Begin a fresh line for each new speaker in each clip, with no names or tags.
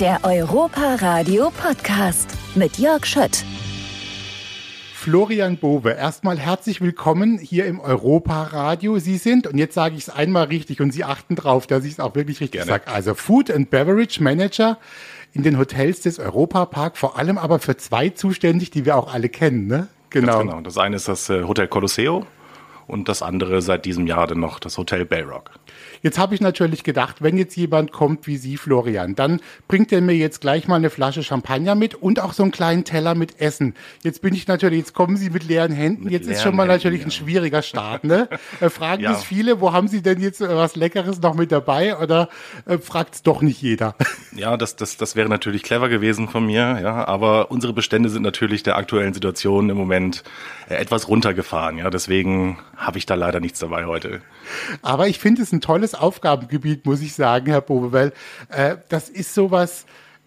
Der Europa Radio Podcast mit Jörg Schött.
Florian Bowe, erstmal herzlich willkommen hier im Europa Radio. Sie sind, und jetzt sage ich es einmal richtig und Sie achten drauf, dass ich es auch wirklich richtig sage, also Food and Beverage Manager in den Hotels des Europa Park, vor allem aber für zwei zuständig, die wir auch alle kennen, ne?
Genau. genau. Das eine ist das äh, Hotel Colosseo und das andere seit diesem Jahr dann noch das Hotel Bayrock.
Jetzt habe ich natürlich gedacht, wenn jetzt jemand kommt wie Sie, Florian, dann bringt er mir jetzt gleich mal eine Flasche Champagner mit und auch so einen kleinen Teller mit Essen. Jetzt bin ich natürlich, jetzt kommen Sie mit leeren Händen. Mit jetzt leeren ist schon mal Händen, natürlich ja. ein schwieriger Start. Ne? Äh, fragen ja. es viele, wo haben Sie denn jetzt was Leckeres noch mit dabei oder äh, fragt es doch nicht jeder?
Ja, das, das, das wäre natürlich clever gewesen von mir, ja, aber unsere Bestände sind natürlich der aktuellen Situation im Moment äh, etwas runtergefahren. Ja, deswegen habe ich da leider nichts dabei heute.
Aber ich finde es ein tolles Aufgabengebiet, muss ich sagen, Herr Bobe, weil äh, das ist sowas,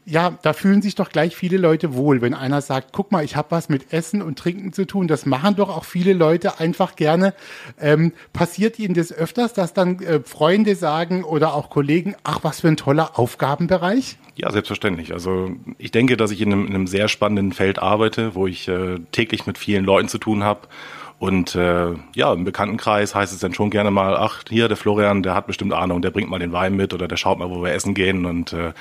ja, da fühlen sich doch gleich viele Leute wohl, wenn einer sagt, guck mal, ich habe was mit Essen und Trinken zu tun. Das machen doch auch viele Leute einfach gerne. Ähm, passiert Ihnen das öfters, dass dann äh, Freunde sagen oder auch Kollegen, ach, was für ein toller Aufgabenbereich?
Ja, selbstverständlich. Also ich denke, dass ich in einem, in einem sehr spannenden Feld arbeite, wo ich äh, täglich mit vielen Leuten zu tun habe und äh, ja, im Bekanntenkreis heißt es dann schon gerne mal, ach, hier, der Florian, der hat bestimmt Ahnung, der bringt mal den Wein mit oder der schaut mal, wo wir essen gehen. Und äh,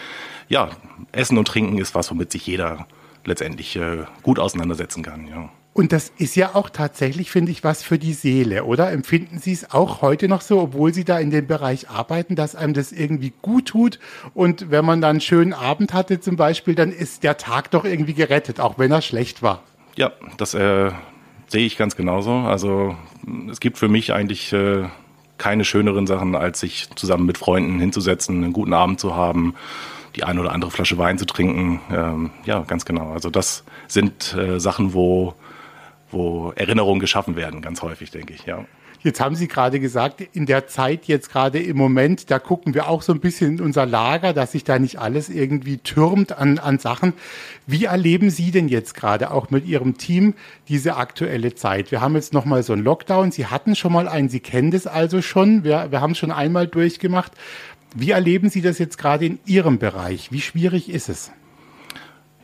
ja, Essen und Trinken ist was, womit sich jeder letztendlich äh, gut auseinandersetzen kann. Ja.
Und das ist ja auch tatsächlich, finde ich, was für die Seele, oder? Empfinden Sie es auch heute noch so, obwohl Sie da in dem Bereich arbeiten, dass einem das irgendwie gut tut? Und wenn man dann einen schönen Abend hatte zum Beispiel, dann ist der Tag doch irgendwie gerettet, auch wenn er schlecht war.
Ja, das, äh, Sehe ich ganz genauso. Also es gibt für mich eigentlich äh, keine schöneren Sachen, als sich zusammen mit Freunden hinzusetzen, einen guten Abend zu haben, die eine oder andere Flasche Wein zu trinken. Ähm, ja, ganz genau. Also das sind äh, Sachen, wo, wo Erinnerungen geschaffen werden, ganz häufig, denke ich, ja.
Jetzt haben Sie gerade gesagt, in der Zeit jetzt gerade im Moment, da gucken wir auch so ein bisschen in unser Lager, dass sich da nicht alles irgendwie türmt an, an Sachen. Wie erleben Sie denn jetzt gerade auch mit Ihrem Team diese aktuelle Zeit? Wir haben jetzt nochmal so einen Lockdown. Sie hatten schon mal einen, Sie kennen das also schon. Wir, wir haben schon einmal durchgemacht. Wie erleben Sie das jetzt gerade in Ihrem Bereich? Wie schwierig ist es?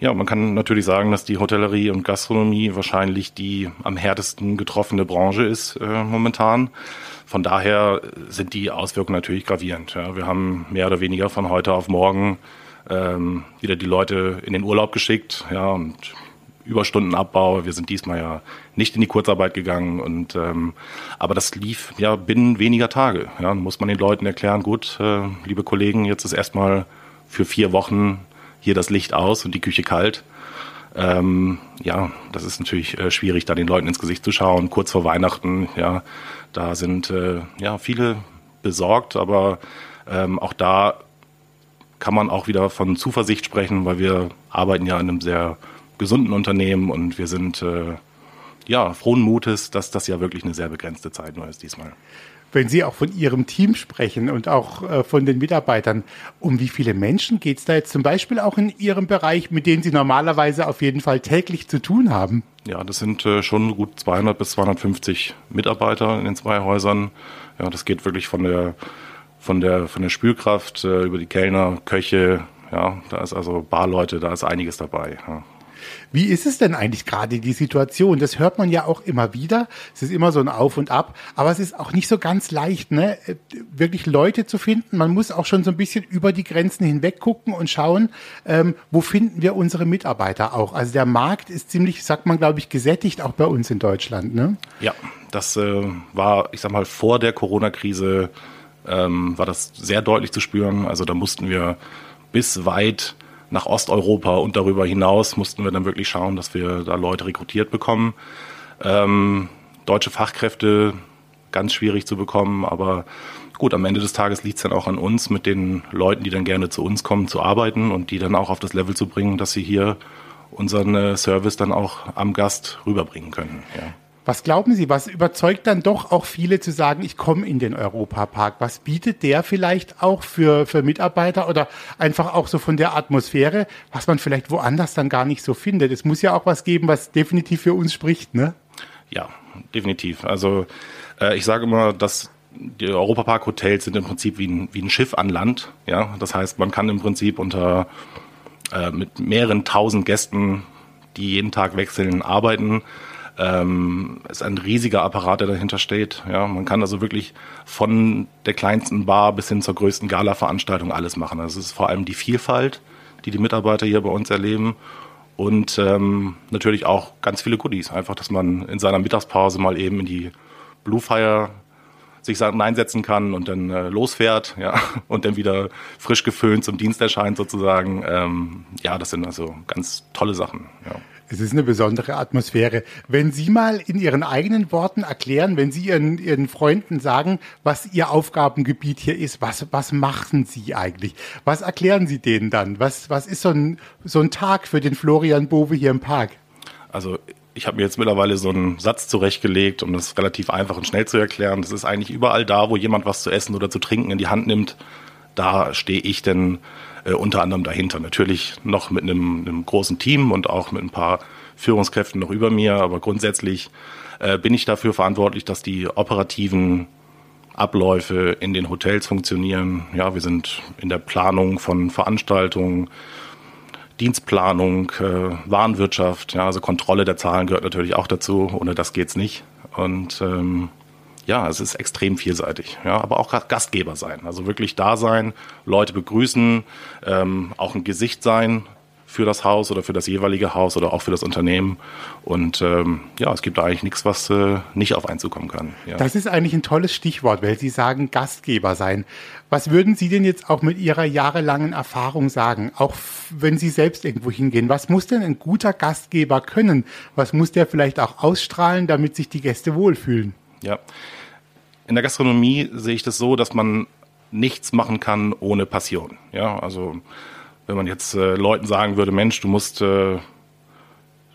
Ja, man kann natürlich sagen, dass die Hotellerie und Gastronomie wahrscheinlich die am härtesten getroffene Branche ist äh, momentan. Von daher sind die Auswirkungen natürlich gravierend. Ja. Wir haben mehr oder weniger von heute auf morgen ähm, wieder die Leute in den Urlaub geschickt, ja, und Überstundenabbau. Wir sind diesmal ja nicht in die Kurzarbeit gegangen und ähm, aber das lief ja binnen weniger Tage. Ja, muss man den Leuten erklären, gut, äh, liebe Kollegen, jetzt ist erstmal für vier Wochen hier das Licht aus und die Küche kalt. Ähm, ja, das ist natürlich äh, schwierig, da den Leuten ins Gesicht zu schauen. Kurz vor Weihnachten, ja, da sind äh, ja viele besorgt, aber ähm, auch da kann man auch wieder von Zuversicht sprechen, weil wir arbeiten ja in einem sehr gesunden Unternehmen und wir sind äh, ja frohen Mutes, dass das ja wirklich eine sehr begrenzte Zeit nur ist diesmal
wenn Sie auch von Ihrem Team sprechen und auch äh, von den Mitarbeitern, um wie viele Menschen geht es da jetzt zum Beispiel auch in Ihrem Bereich, mit denen Sie normalerweise auf jeden Fall täglich zu tun haben?
Ja, das sind äh, schon gut 200 bis 250 Mitarbeiter in den zwei Häusern. Ja, das geht wirklich von der von der von der Spülkraft äh, über die Kellner, Köche. Ja, da ist also Barleute, da ist einiges dabei. Ja.
Wie ist es denn eigentlich gerade die Situation? Das hört man ja auch immer wieder. Es ist immer so ein Auf und Ab, aber es ist auch nicht so ganz leicht, ne? wirklich Leute zu finden. Man muss auch schon so ein bisschen über die Grenzen hinweg gucken und schauen, ähm, wo finden wir unsere Mitarbeiter auch. Also der Markt ist ziemlich, sagt man, glaube ich, gesättigt, auch bei uns in Deutschland. Ne?
Ja, das äh, war, ich sag mal, vor der Corona-Krise ähm, war das sehr deutlich zu spüren. Also da mussten wir bis weit nach Osteuropa und darüber hinaus mussten wir dann wirklich schauen, dass wir da Leute rekrutiert bekommen. Ähm, deutsche Fachkräfte ganz schwierig zu bekommen, aber gut, am Ende des Tages liegt es dann auch an uns, mit den Leuten, die dann gerne zu uns kommen, zu arbeiten und die dann auch auf das Level zu bringen, dass sie hier unseren äh, Service dann auch am Gast rüberbringen können. Ja.
Was glauben Sie, was überzeugt dann doch auch viele zu sagen, ich komme in den Europapark? Was bietet der vielleicht auch für, für Mitarbeiter oder einfach auch so von der Atmosphäre, was man vielleicht woanders dann gar nicht so findet? Es muss ja auch was geben, was definitiv für uns spricht, ne?
Ja, definitiv. Also äh, ich sage immer, dass die Europapark-Hotels sind im Prinzip wie ein, wie ein Schiff an Land. Ja, das heißt, man kann im Prinzip unter äh, mit mehreren tausend Gästen, die jeden Tag wechseln, arbeiten. Ähm, ist ein riesiger Apparat, der dahinter steht. Ja, man kann also wirklich von der kleinsten Bar bis hin zur größten Gala-Veranstaltung alles machen. Es ist vor allem die Vielfalt, die die Mitarbeiter hier bei uns erleben und ähm, natürlich auch ganz viele Goodies. Einfach, dass man in seiner Mittagspause mal eben in die Blue Fire sich einsetzen kann und dann äh, losfährt, ja, und dann wieder frisch geföhnt zum Dienst erscheint sozusagen. Ähm, ja, das sind also ganz tolle Sachen. Ja.
Es ist eine besondere Atmosphäre. Wenn Sie mal in Ihren eigenen Worten erklären, wenn Sie Ihren, Ihren Freunden sagen, was Ihr Aufgabengebiet hier ist, was, was machen Sie eigentlich? Was erklären Sie denen dann? Was, was ist so ein, so ein Tag für den Florian Bowe hier im Park?
Also ich habe mir jetzt mittlerweile so einen Satz zurechtgelegt, um das relativ einfach und schnell zu erklären. Das ist eigentlich überall da, wo jemand was zu essen oder zu trinken in die Hand nimmt, da stehe ich denn äh, unter anderem dahinter. Natürlich noch mit einem, einem, großen Team und auch mit ein paar Führungskräften noch über mir, aber grundsätzlich äh, bin ich dafür verantwortlich, dass die operativen Abläufe in den Hotels funktionieren. Ja, wir sind in der Planung von Veranstaltungen, Dienstplanung, äh, Warenwirtschaft, ja, also Kontrolle der Zahlen gehört natürlich auch dazu. Ohne das geht's nicht. Und ähm, ja, es ist extrem vielseitig. Ja, aber auch Gastgeber sein, also wirklich da sein, Leute begrüßen, ähm, auch ein Gesicht sein für das Haus oder für das jeweilige Haus oder auch für das Unternehmen. Und ähm, ja, es gibt da eigentlich nichts, was äh, nicht auf einen zukommen kann. Ja.
Das ist eigentlich ein tolles Stichwort, weil Sie sagen Gastgeber sein. Was würden Sie denn jetzt auch mit Ihrer jahrelangen Erfahrung sagen, auch wenn Sie selbst irgendwo hingehen? Was muss denn ein guter Gastgeber können? Was muss der vielleicht auch ausstrahlen, damit sich die Gäste wohlfühlen?
Ja. In der Gastronomie sehe ich das so, dass man nichts machen kann ohne Passion. Ja, also wenn man jetzt äh, Leuten sagen würde, Mensch, du musst äh,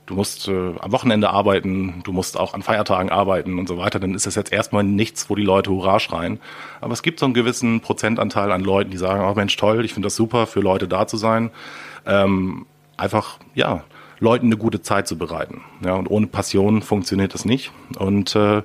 du musst äh, am Wochenende arbeiten, du musst auch an Feiertagen arbeiten und so weiter, dann ist das jetzt erstmal nichts, wo die Leute Hurra schreien. Aber es gibt so einen gewissen Prozentanteil an Leuten, die sagen, oh Mensch, toll, ich finde das super, für Leute da zu sein. Ähm, einfach, ja, Leuten eine gute Zeit zu bereiten. Ja, und ohne Passion funktioniert das nicht. Und äh,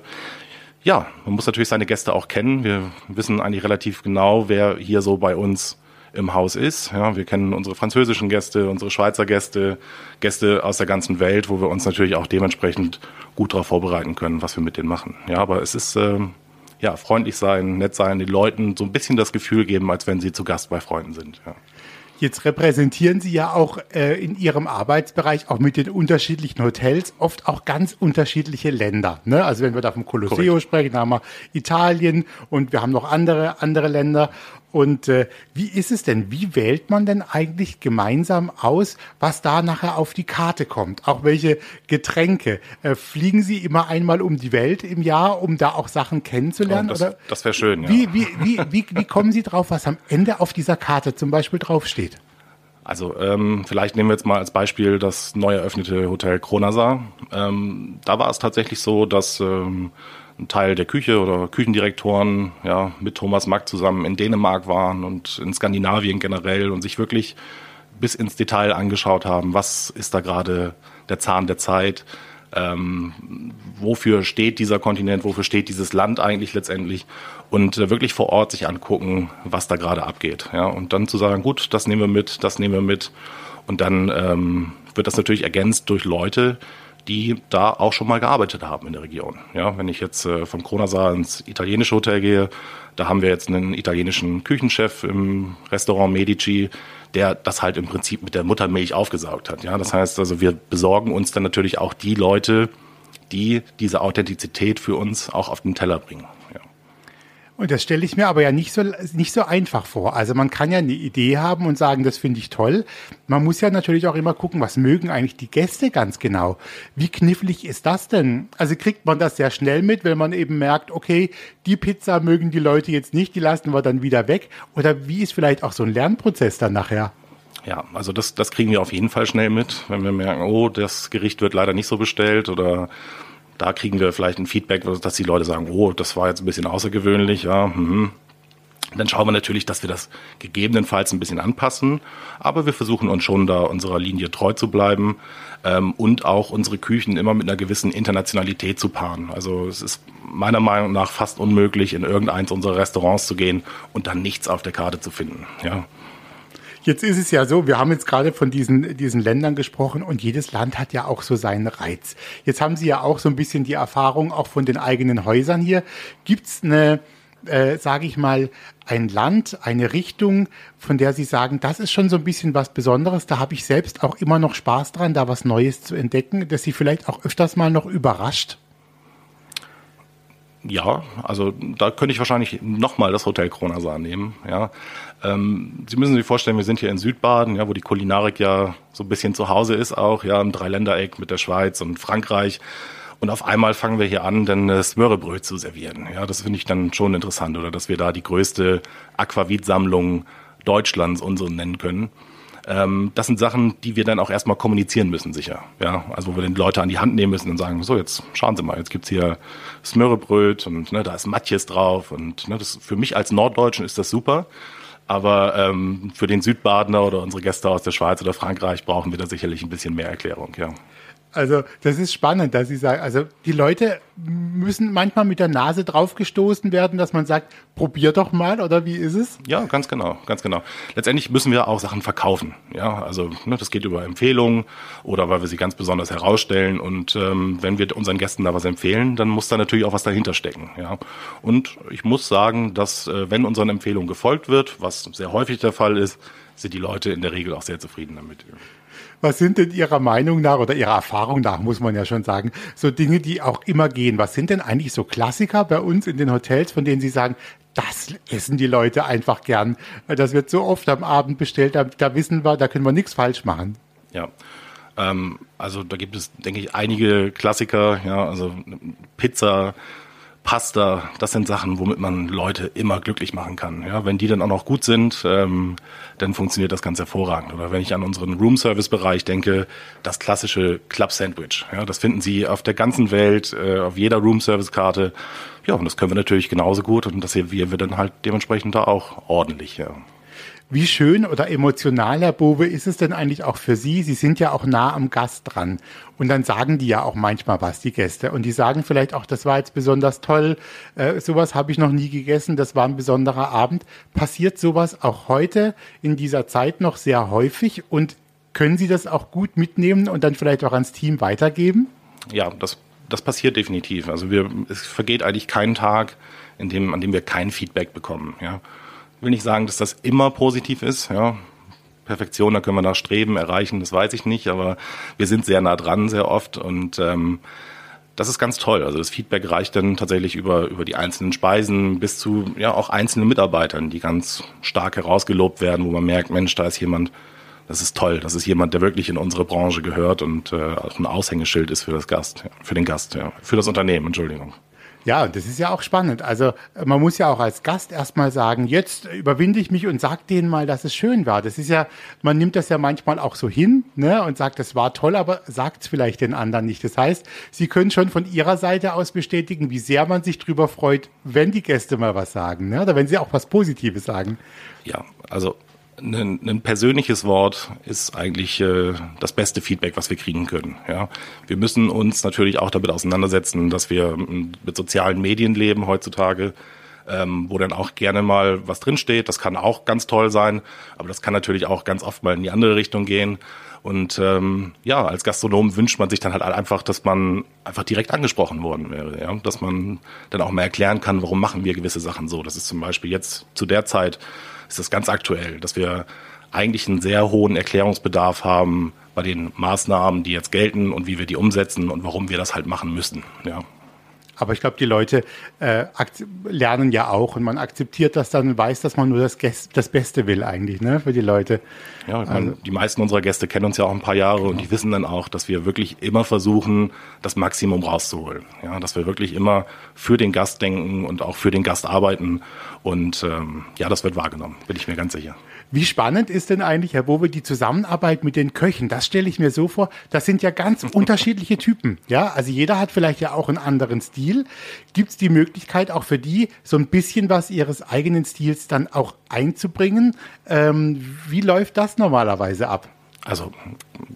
ja, man muss natürlich seine Gäste auch kennen. Wir wissen eigentlich relativ genau, wer hier so bei uns im Haus ist. Ja, wir kennen unsere französischen Gäste, unsere Schweizer Gäste, Gäste aus der ganzen Welt, wo wir uns natürlich auch dementsprechend gut darauf vorbereiten können, was wir mit denen machen. Ja, aber es ist äh, ja freundlich sein, nett sein, den Leuten so ein bisschen das Gefühl geben, als wenn sie zu Gast bei Freunden sind. Ja.
Jetzt repräsentieren Sie ja auch äh, in Ihrem Arbeitsbereich auch mit den unterschiedlichen Hotels oft auch ganz unterschiedliche Länder. Ne? Also wenn wir da vom Colosseo Correct. sprechen, da haben wir Italien und wir haben noch andere andere Länder. Und äh, wie ist es denn? Wie wählt man denn eigentlich gemeinsam aus, was da nachher auf die Karte kommt? Auch welche Getränke? Äh, fliegen Sie immer einmal um die Welt im Jahr, um da auch Sachen kennenzulernen?
Oh, das, das wäre schön, ja.
Wie, wie, wie, wie, wie kommen Sie drauf, was am Ende auf dieser Karte zum Beispiel draufsteht?
Also ähm, vielleicht nehmen wir jetzt mal als Beispiel das neu eröffnete Hotel Kronasar. Ähm, da war es tatsächlich so, dass ähm, ein Teil der Küche oder Küchendirektoren ja, mit Thomas Mack zusammen in Dänemark waren und in Skandinavien generell und sich wirklich bis ins Detail angeschaut haben, was ist da gerade der Zahn der Zeit, ähm, wofür steht dieser Kontinent, wofür steht dieses Land eigentlich letztendlich und äh, wirklich vor Ort sich angucken, was da gerade abgeht. Ja, und dann zu sagen, gut, das nehmen wir mit, das nehmen wir mit und dann ähm, wird das natürlich ergänzt durch Leute, die da auch schon mal gearbeitet haben in der Region. Ja, wenn ich jetzt äh, vom Kronasar ins italienische Hotel gehe, da haben wir jetzt einen italienischen Küchenchef im Restaurant Medici, der das halt im Prinzip mit der Muttermilch aufgesaugt hat. Ja, das heißt also, wir besorgen uns dann natürlich auch die Leute, die diese Authentizität für uns auch auf den Teller bringen.
Und das stelle ich mir aber ja nicht so, nicht so einfach vor. Also man kann ja eine Idee haben und sagen, das finde ich toll. Man muss ja natürlich auch immer gucken, was mögen eigentlich die Gäste ganz genau. Wie knifflig ist das denn? Also kriegt man das sehr schnell mit, wenn man eben merkt, okay, die Pizza mögen die Leute jetzt nicht, die lassen wir dann wieder weg. Oder wie ist vielleicht auch so ein Lernprozess dann nachher?
Ja, also das, das kriegen wir auf jeden Fall schnell mit, wenn wir merken, oh, das Gericht wird leider nicht so bestellt oder da kriegen wir vielleicht ein Feedback, dass die Leute sagen, oh, das war jetzt ein bisschen außergewöhnlich, ja. Mhm. Dann schauen wir natürlich, dass wir das gegebenenfalls ein bisschen anpassen, aber wir versuchen uns schon da unserer Linie treu zu bleiben ähm, und auch unsere Küchen immer mit einer gewissen Internationalität zu paaren. Also es ist meiner Meinung nach fast unmöglich, in irgendeins unserer Restaurants zu gehen und dann nichts auf der Karte zu finden. Ja.
Jetzt ist es ja so, wir haben jetzt gerade von diesen, diesen Ländern gesprochen und jedes Land hat ja auch so seinen Reiz. Jetzt haben Sie ja auch so ein bisschen die Erfahrung auch von den eigenen Häusern hier. Gibt's eine, äh, sage ich mal, ein Land, eine Richtung, von der Sie sagen, das ist schon so ein bisschen was Besonderes. Da habe ich selbst auch immer noch Spaß dran, da was Neues zu entdecken, dass Sie vielleicht auch öfters mal noch überrascht?
Ja, also da könnte ich wahrscheinlich nochmal das Hotel Kronasar nehmen. Ja. Ähm, Sie müssen sich vorstellen, wir sind hier in Südbaden, ja, wo die Kulinarik ja so ein bisschen zu Hause ist auch, ja, im Dreiländereck mit der Schweiz und Frankreich. Und auf einmal fangen wir hier an, dann das Möhrebröt zu servieren. Ja, das finde ich dann schon interessant, oder dass wir da die größte Aquavit-Sammlung Deutschlands unsere nennen können. Ähm, das sind Sachen, die wir dann auch erstmal kommunizieren müssen, sicher. Ja, also wo wir den Leute an die Hand nehmen müssen und sagen, so, jetzt schauen Sie mal, jetzt gibt's hier Smörrebröt und ne, da ist Matjes drauf und ne, das für mich als Norddeutschen ist das super. Aber ähm, für den Südbadener oder unsere Gäste aus der Schweiz oder Frankreich brauchen wir da sicherlich ein bisschen mehr Erklärung, ja.
Also das ist spannend, dass Sie sagen, also die Leute müssen manchmal mit der Nase draufgestoßen werden, dass man sagt, probier doch mal oder wie ist es?
Ja, ganz genau, ganz genau. Letztendlich müssen wir auch Sachen verkaufen. Ja, also ne, das geht über Empfehlungen oder weil wir sie ganz besonders herausstellen. Und ähm, wenn wir unseren Gästen da was empfehlen, dann muss da natürlich auch was dahinter stecken. Ja, und ich muss sagen, dass äh, wenn unseren Empfehlungen gefolgt wird, was sehr häufig der Fall ist, sind die Leute in der Regel auch sehr zufrieden damit.
Was sind denn Ihrer Meinung nach oder Ihrer Erfahrung nach, muss man ja schon sagen, so Dinge, die auch immer gehen? Was sind denn eigentlich so Klassiker bei uns in den Hotels, von denen Sie sagen, das essen die Leute einfach gern. Das wird so oft am Abend bestellt, da, da wissen wir, da können wir nichts falsch machen.
Ja. Ähm, also da gibt es, denke ich, einige Klassiker, ja, also Pizza, Pasta, das sind Sachen, womit man Leute immer glücklich machen kann. Ja, wenn die dann auch noch gut sind, ähm, dann funktioniert das ganz hervorragend. Oder wenn ich an unseren Room-Service-Bereich denke, das klassische Club-Sandwich. Ja, das finden Sie auf der ganzen Welt, äh, auf jeder Room-Service-Karte. Ja, und das können wir natürlich genauso gut und das hier wir dann halt dementsprechend da auch ordentlich. Ja.
Wie schön oder emotional, Herr Bobe, ist es denn eigentlich auch für Sie? Sie sind ja auch nah am Gast dran. Und dann sagen die ja auch manchmal was, die Gäste. Und die sagen vielleicht auch, das war jetzt besonders toll, äh, sowas habe ich noch nie gegessen, das war ein besonderer Abend. Passiert sowas auch heute in dieser Zeit noch sehr häufig? Und können Sie das auch gut mitnehmen und dann vielleicht auch ans Team weitergeben?
Ja, das, das passiert definitiv. Also wir, es vergeht eigentlich kein Tag, in dem, an dem wir kein Feedback bekommen. Ja will nicht sagen, dass das immer positiv ist. Ja. Perfektion, da können wir nach streben, erreichen, das weiß ich nicht, aber wir sind sehr nah dran, sehr oft und ähm, das ist ganz toll. Also das Feedback reicht dann tatsächlich über, über die einzelnen Speisen bis zu ja auch einzelnen Mitarbeitern, die ganz stark herausgelobt werden, wo man merkt, Mensch, da ist jemand, das ist toll, das ist jemand, der wirklich in unsere Branche gehört und äh, auch ein Aushängeschild ist für das Gast, für den Gast, ja, für das Unternehmen, Entschuldigung.
Ja, das ist ja auch spannend. Also man muss ja auch als Gast erstmal sagen, jetzt überwinde ich mich und sag denen mal, dass es schön war. Das ist ja, man nimmt das ja manchmal auch so hin ne, und sagt, das war toll, aber sagt es vielleicht den anderen nicht. Das heißt, Sie können schon von Ihrer Seite aus bestätigen, wie sehr man sich drüber freut, wenn die Gäste mal was sagen ne, oder wenn sie auch was Positives sagen.
Ja, also ein, ein persönliches Wort ist eigentlich äh, das beste Feedback, was wir kriegen können. Ja, wir müssen uns natürlich auch damit auseinandersetzen, dass wir mit sozialen Medien leben heutzutage, ähm, wo dann auch gerne mal was drinsteht. Das kann auch ganz toll sein, aber das kann natürlich auch ganz oft mal in die andere Richtung gehen. Und ähm, ja, als Gastronom wünscht man sich dann halt einfach, dass man einfach direkt angesprochen worden wäre, ja, dass man dann auch mal erklären kann, warum machen wir gewisse Sachen so. Das ist zum Beispiel jetzt zu der Zeit ist das ganz aktuell, dass wir eigentlich einen sehr hohen Erklärungsbedarf haben bei den Maßnahmen, die jetzt gelten und wie wir die umsetzen und warum wir das halt machen müssen. Ja.
Aber ich glaube, die Leute äh, lernen ja auch und man akzeptiert das dann und weiß, dass man nur das, das Beste will eigentlich ne, für die Leute.
Ja, ich meine, also, die meisten unserer Gäste kennen uns ja auch ein paar Jahre und die wissen dann auch, dass wir wirklich immer versuchen, das Maximum rauszuholen. Ja, dass wir wirklich immer für den Gast denken und auch für den Gast arbeiten. Und ähm, ja, das wird wahrgenommen, bin ich mir ganz sicher.
Wie spannend ist denn eigentlich, Herr Bobe, die Zusammenarbeit mit den Köchen? Das stelle ich mir so vor. Das sind ja ganz unterschiedliche Typen. Ja, also jeder hat vielleicht ja auch einen anderen Stil. Gibt es die Möglichkeit auch für die, so ein bisschen was ihres eigenen Stils dann auch einzubringen? Ähm, wie läuft das normalerweise ab?
Also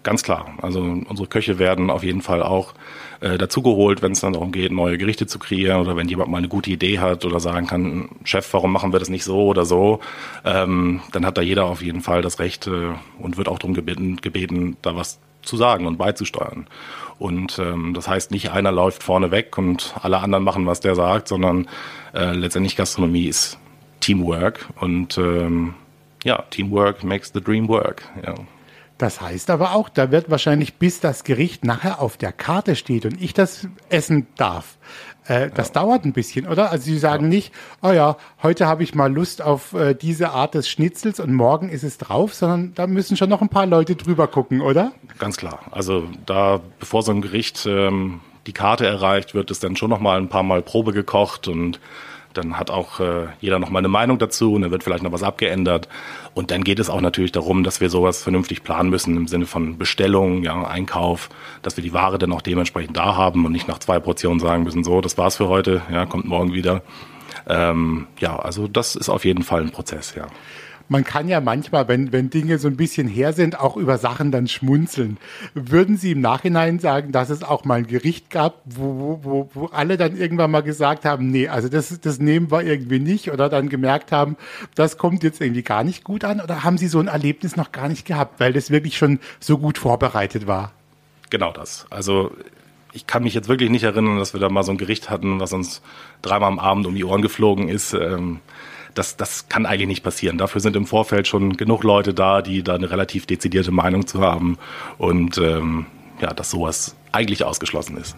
ganz klar. Also unsere Köche werden auf jeden Fall auch äh, dazugeholt, wenn es dann darum geht, neue Gerichte zu kreieren oder wenn jemand mal eine gute Idee hat oder sagen kann, Chef, warum machen wir das nicht so oder so, ähm, dann hat da jeder auf jeden Fall das Recht äh, und wird auch darum gebeten, gebeten, da was zu sagen und beizusteuern. Und ähm, das heißt, nicht einer läuft vorne weg und alle anderen machen, was der sagt, sondern äh, letztendlich Gastronomie ist Teamwork und ähm, ja, Teamwork makes the dream work. Ja.
Das heißt aber auch, da wird wahrscheinlich, bis das Gericht nachher auf der Karte steht und ich das essen darf, äh, das ja. dauert ein bisschen, oder? Also Sie sagen ja. nicht, oh ja, heute habe ich mal Lust auf äh, diese Art des Schnitzels und morgen ist es drauf, sondern da müssen schon noch ein paar Leute drüber gucken, oder?
Ganz klar. Also da, bevor so ein Gericht ähm, die Karte erreicht, wird es dann schon noch mal ein paar Mal Probe gekocht und dann hat auch äh, jeder noch mal eine Meinung dazu und dann wird vielleicht noch was abgeändert. Und dann geht es auch natürlich darum, dass wir sowas vernünftig planen müssen im Sinne von Bestellung, ja, Einkauf, dass wir die Ware dann auch dementsprechend da haben und nicht nach zwei Portionen sagen müssen, so, das war's für heute, ja, kommt morgen wieder. Ähm, ja, also das ist auf jeden Fall ein Prozess, ja
man kann ja manchmal, wenn, wenn Dinge so ein bisschen her sind, auch über Sachen dann schmunzeln. Würden Sie im Nachhinein sagen, dass es auch mal ein Gericht gab, wo, wo, wo alle dann irgendwann mal gesagt haben, nee, also das, das nehmen wir irgendwie nicht oder dann gemerkt haben, das kommt jetzt irgendwie gar nicht gut an? Oder haben Sie so ein Erlebnis noch gar nicht gehabt, weil das wirklich schon so gut vorbereitet war?
Genau das. Also ich kann mich jetzt wirklich nicht erinnern, dass wir da mal so ein Gericht hatten, was uns dreimal am Abend um die Ohren geflogen ist. Ähm, das, das kann eigentlich nicht passieren. Dafür sind im Vorfeld schon genug Leute da, die da eine relativ dezidierte Meinung zu haben und ähm, ja, dass sowas eigentlich ausgeschlossen ist.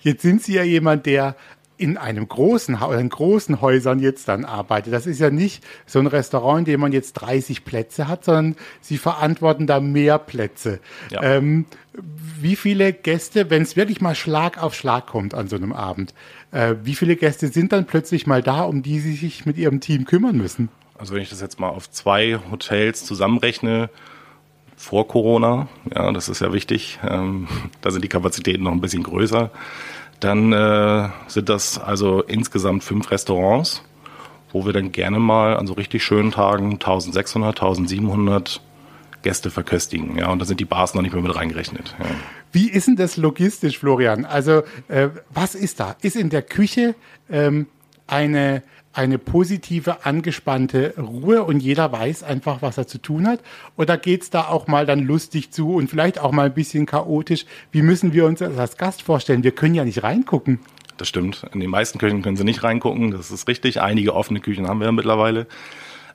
Jetzt sind Sie ja jemand, der in einem großen, in großen Häusern jetzt dann arbeitet. Das ist ja nicht so ein Restaurant, in dem man jetzt 30 Plätze hat, sondern Sie verantworten da mehr Plätze. Ja. Ähm, wie viele Gäste, wenn es wirklich mal Schlag auf Schlag kommt an so einem Abend, äh, wie viele Gäste sind dann plötzlich mal da, um die Sie sich mit Ihrem Team kümmern müssen?
Also wenn ich das jetzt mal auf zwei Hotels zusammenrechne, vor Corona, ja, das ist ja wichtig, ähm, da sind die Kapazitäten noch ein bisschen größer. Dann äh, sind das also insgesamt fünf Restaurants, wo wir dann gerne mal an so richtig schönen Tagen 1600, 1700 Gäste verköstigen. Ja, und da sind die Bars noch nicht mehr mit reingerechnet. Ja.
Wie ist denn das logistisch, Florian? Also, äh, was ist da? Ist in der Küche ähm, eine eine positive, angespannte Ruhe und jeder weiß einfach, was er zu tun hat? Oder geht's da auch mal dann lustig zu und vielleicht auch mal ein bisschen chaotisch? Wie müssen wir uns das als Gast vorstellen? Wir können ja nicht reingucken.
Das stimmt. In den meisten Küchen können Sie nicht reingucken. Das ist richtig. Einige offene Küchen haben wir ja mittlerweile.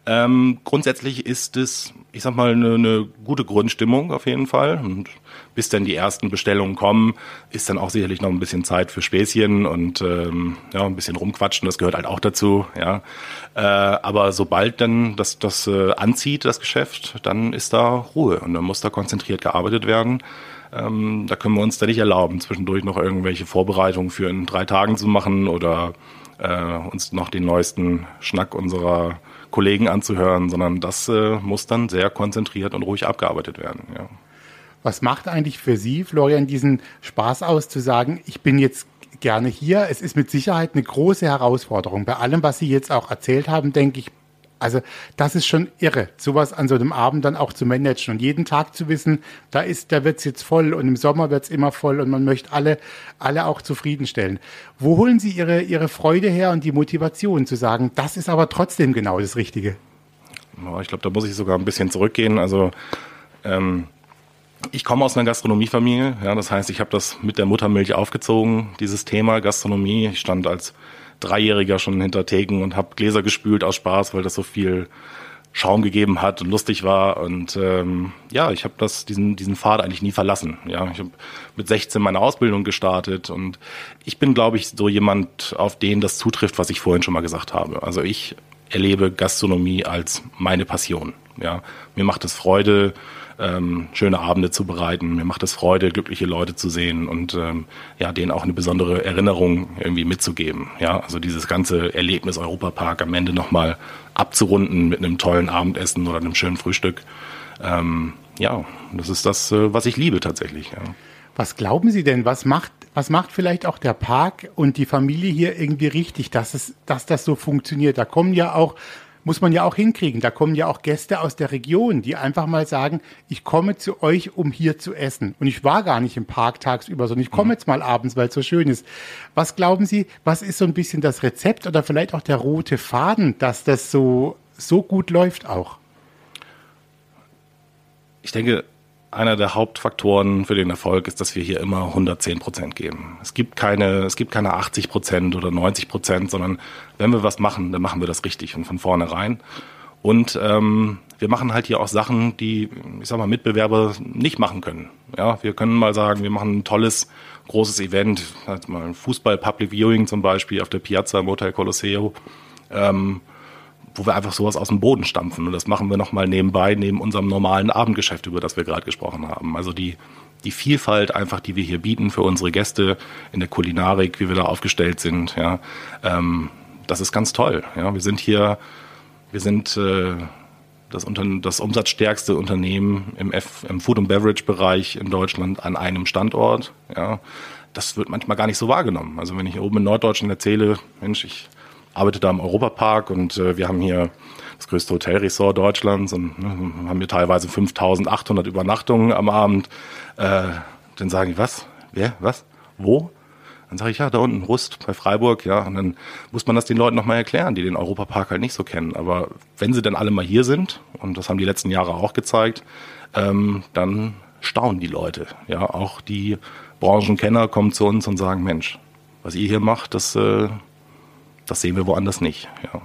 Ähm, grundsätzlich ist es, ich sag mal, eine, eine gute Grundstimmung auf jeden Fall. Und bis dann die ersten Bestellungen kommen, ist dann auch sicherlich noch ein bisschen Zeit für Späßchen und ähm, ja, ein bisschen rumquatschen, das gehört halt auch dazu, ja. Äh, aber sobald dann das, das äh, anzieht, das Geschäft, dann ist da Ruhe und dann muss da konzentriert gearbeitet werden. Ähm, da können wir uns da nicht erlauben, zwischendurch noch irgendwelche Vorbereitungen für in drei Tagen zu machen oder äh, uns noch den neuesten Schnack unserer Kollegen anzuhören, sondern das äh, muss dann sehr konzentriert und ruhig abgearbeitet werden. Ja.
Was macht eigentlich für Sie, Florian, diesen Spaß aus, zu sagen, ich bin jetzt gerne hier? Es ist mit Sicherheit eine große Herausforderung. Bei allem, was Sie jetzt auch erzählt haben, denke ich, also das ist schon irre, sowas an so einem Abend dann auch zu managen und jeden Tag zu wissen, da ist, da wird's jetzt voll und im Sommer wird's immer voll und man möchte alle, alle auch zufriedenstellen. Wo holen Sie Ihre, Ihre Freude her und die Motivation zu sagen, das ist aber trotzdem genau das Richtige?
Ich glaube, da muss ich sogar ein bisschen zurückgehen. Also ähm, ich komme aus einer Gastronomiefamilie, ja, das heißt, ich habe das mit der Muttermilch aufgezogen, dieses Thema Gastronomie. Ich stand als Dreijähriger schon hinter Theken und habe Gläser gespült aus Spaß, weil das so viel Schaum gegeben hat und lustig war. Und ähm, ja, ich habe das diesen diesen Pfad eigentlich nie verlassen. Ja, ich habe mit 16 meine Ausbildung gestartet und ich bin, glaube ich, so jemand, auf den das zutrifft, was ich vorhin schon mal gesagt habe. Also ich erlebe Gastronomie als meine Passion. Ja, mir macht es Freude ähm, schöne Abende zu bereiten. Mir macht es Freude, glückliche Leute zu sehen und ähm, ja, denen auch eine besondere Erinnerung irgendwie mitzugeben. Ja, also dieses ganze Erlebnis Europapark am Ende nochmal abzurunden mit einem tollen Abendessen oder einem schönen Frühstück. Ähm, ja, das ist das, äh, was ich liebe tatsächlich. Ja.
Was glauben Sie denn, was macht, was macht vielleicht auch der Park und die Familie hier irgendwie richtig, dass es, dass das so funktioniert? Da kommen ja auch muss man ja auch hinkriegen. Da kommen ja auch Gäste aus der Region, die einfach mal sagen, ich komme zu euch, um hier zu essen. Und ich war gar nicht im Park tagsüber, sondern ich komme mhm. jetzt mal abends, weil es so schön ist. Was glauben Sie, was ist so ein bisschen das Rezept oder vielleicht auch der rote Faden, dass das so, so gut läuft auch?
Ich denke, einer der Hauptfaktoren für den Erfolg ist, dass wir hier immer 110 Prozent geben. Es gibt keine, es gibt keine 80 Prozent oder 90 Prozent, sondern wenn wir was machen, dann machen wir das richtig und von vornherein. Und ähm, wir machen halt hier auch Sachen, die, ich sag mal, Mitbewerber nicht machen können. Ja, wir können mal sagen, wir machen ein tolles, großes Event, halt mal ein Fußball Public Viewing zum Beispiel auf der Piazza im Hotel Colosseo. Ähm, wo wir einfach sowas aus dem Boden stampfen. Und das machen wir nochmal nebenbei, neben unserem normalen Abendgeschäft, über das wir gerade gesprochen haben. Also die, die Vielfalt einfach, die wir hier bieten für unsere Gäste in der Kulinarik, wie wir da aufgestellt sind, ja, ähm, das ist ganz toll. Ja, wir sind hier, wir sind äh, das, unter, das umsatzstärkste Unternehmen im, F, im Food and Beverage Bereich in Deutschland an einem Standort. Ja, das wird manchmal gar nicht so wahrgenommen. Also wenn ich hier oben in Norddeutschland erzähle, Mensch, ich arbeite da im Europapark und äh, wir haben hier das größte Hotelresort Deutschlands und ne, haben hier teilweise 5800 Übernachtungen am Abend. Äh, dann sage ich, was? Wer? Was? Wo? Dann sage ich, ja, da unten Rust bei Freiburg, ja. Und dann muss man das den Leuten nochmal erklären, die den Europapark halt nicht so kennen. Aber wenn sie dann alle mal hier sind, und das haben die letzten Jahre auch gezeigt, ähm, dann staunen die Leute. Ja, auch die Branchenkenner kommen zu uns und sagen, Mensch, was ihr hier macht, das äh, das sehen wir woanders nicht. Ja.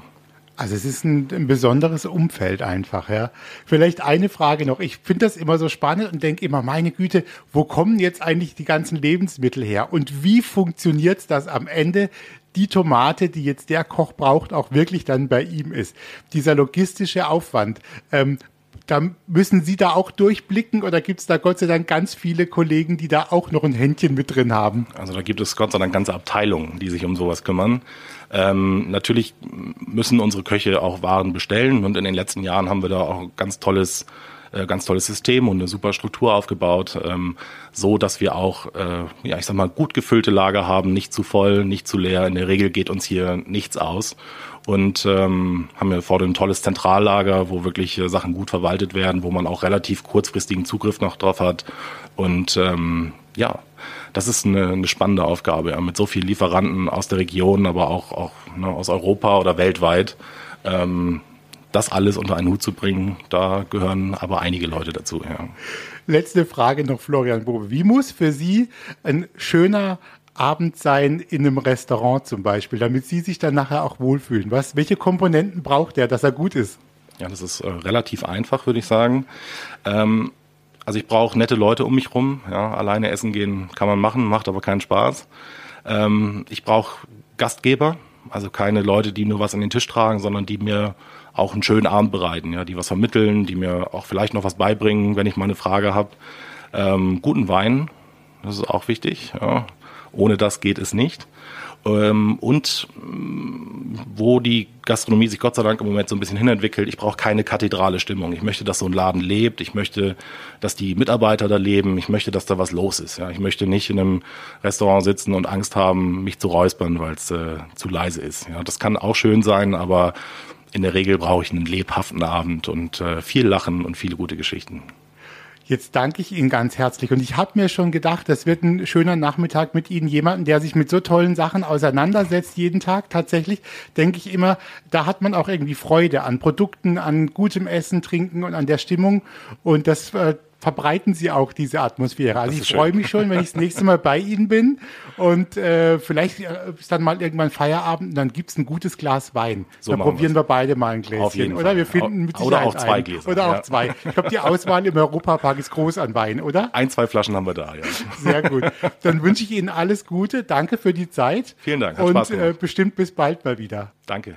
Also es ist ein, ein, besonderes Umfeld einfach, ja. Vielleicht eine Frage noch. Ich finde das immer so spannend und denke immer, meine Güte, wo kommen jetzt eigentlich die ganzen Lebensmittel her? Und wie funktioniert das am Ende, die Tomate, die jetzt der Koch braucht, auch wirklich dann bei ihm ist? Dieser logistische Aufwand. Ähm, da müssen Sie da auch durchblicken oder gibt es da Gott sei Dank ganz viele Kollegen, die da auch noch ein Händchen mit drin haben?
Also da gibt es Gott sei Dank ganze Abteilungen, die sich um sowas kümmern. Ähm, natürlich müssen unsere Köche auch Waren bestellen. Und in den letzten Jahren haben wir da auch ganz tolles äh, ganz tolles System und eine super Struktur aufgebaut, ähm, so dass wir auch, äh, ja, ich sag mal, gut gefüllte Lager haben, nicht zu voll, nicht zu leer. In der Regel geht uns hier nichts aus und ähm, haben wir vor ein tolles Zentrallager, wo wirklich äh, Sachen gut verwaltet werden, wo man auch relativ kurzfristigen Zugriff noch drauf hat und ähm, ja, das ist eine, eine spannende Aufgabe, ja, mit so vielen Lieferanten aus der Region, aber auch, auch ne, aus Europa oder weltweit. Ähm, das alles unter einen Hut zu bringen, da gehören aber einige Leute dazu. Ja.
Letzte Frage noch, Florian Bobe. Wie muss für Sie ein schöner Abend sein in einem Restaurant zum Beispiel, damit Sie sich dann nachher auch wohlfühlen? Was, welche Komponenten braucht er, dass er gut ist?
Ja, das ist äh, relativ einfach, würde ich sagen. Ähm, also ich brauche nette Leute um mich rum. Ja, alleine essen gehen kann man machen, macht aber keinen Spaß. Ähm, ich brauche Gastgeber, also keine Leute, die nur was an den Tisch tragen, sondern die mir auch einen schönen Abend bereiten, ja, die was vermitteln, die mir auch vielleicht noch was beibringen, wenn ich mal eine Frage habe. Ähm, guten Wein, das ist auch wichtig. Ja. Ohne das geht es nicht. Ähm, und mm, wo die Gastronomie sich Gott sei Dank im Moment so ein bisschen hinentwickelt, ich brauche keine kathedrale Stimmung. Ich möchte, dass so ein Laden lebt. Ich möchte, dass die Mitarbeiter da leben. Ich möchte, dass da was los ist. Ja. Ich möchte nicht in einem Restaurant sitzen und Angst haben, mich zu räuspern, weil es äh, zu leise ist. Ja. Das kann auch schön sein, aber in der Regel brauche ich einen lebhaften Abend und äh, viel Lachen und viele gute Geschichten.
Jetzt danke ich Ihnen ganz herzlich. Und ich habe mir schon gedacht, das wird ein schöner Nachmittag mit Ihnen. Jemanden, der sich mit so tollen Sachen auseinandersetzt, jeden Tag tatsächlich, denke ich immer, da hat man auch irgendwie Freude an Produkten, an gutem Essen, Trinken und an der Stimmung. Und das äh, verbreiten Sie auch diese Atmosphäre. Also ich freue mich schon, wenn ich das nächste Mal bei Ihnen bin und äh, vielleicht äh, ist dann mal irgendwann Feierabend und dann gibt's ein gutes Glas Wein. So dann probieren wir beide mal ein Gläschen. Oder Fall. wir finden mit
Sicherheit Oder auch zwei Gläser.
Oder auch ja. zwei. Ich glaube, die Auswahl im Europapark ist groß an Wein, oder?
Ein, zwei Flaschen haben wir da, ja.
Sehr gut. Dann wünsche ich Ihnen alles Gute. Danke für die Zeit.
Vielen Dank. Hat
und Spaß äh, bestimmt bis bald mal wieder.
Danke.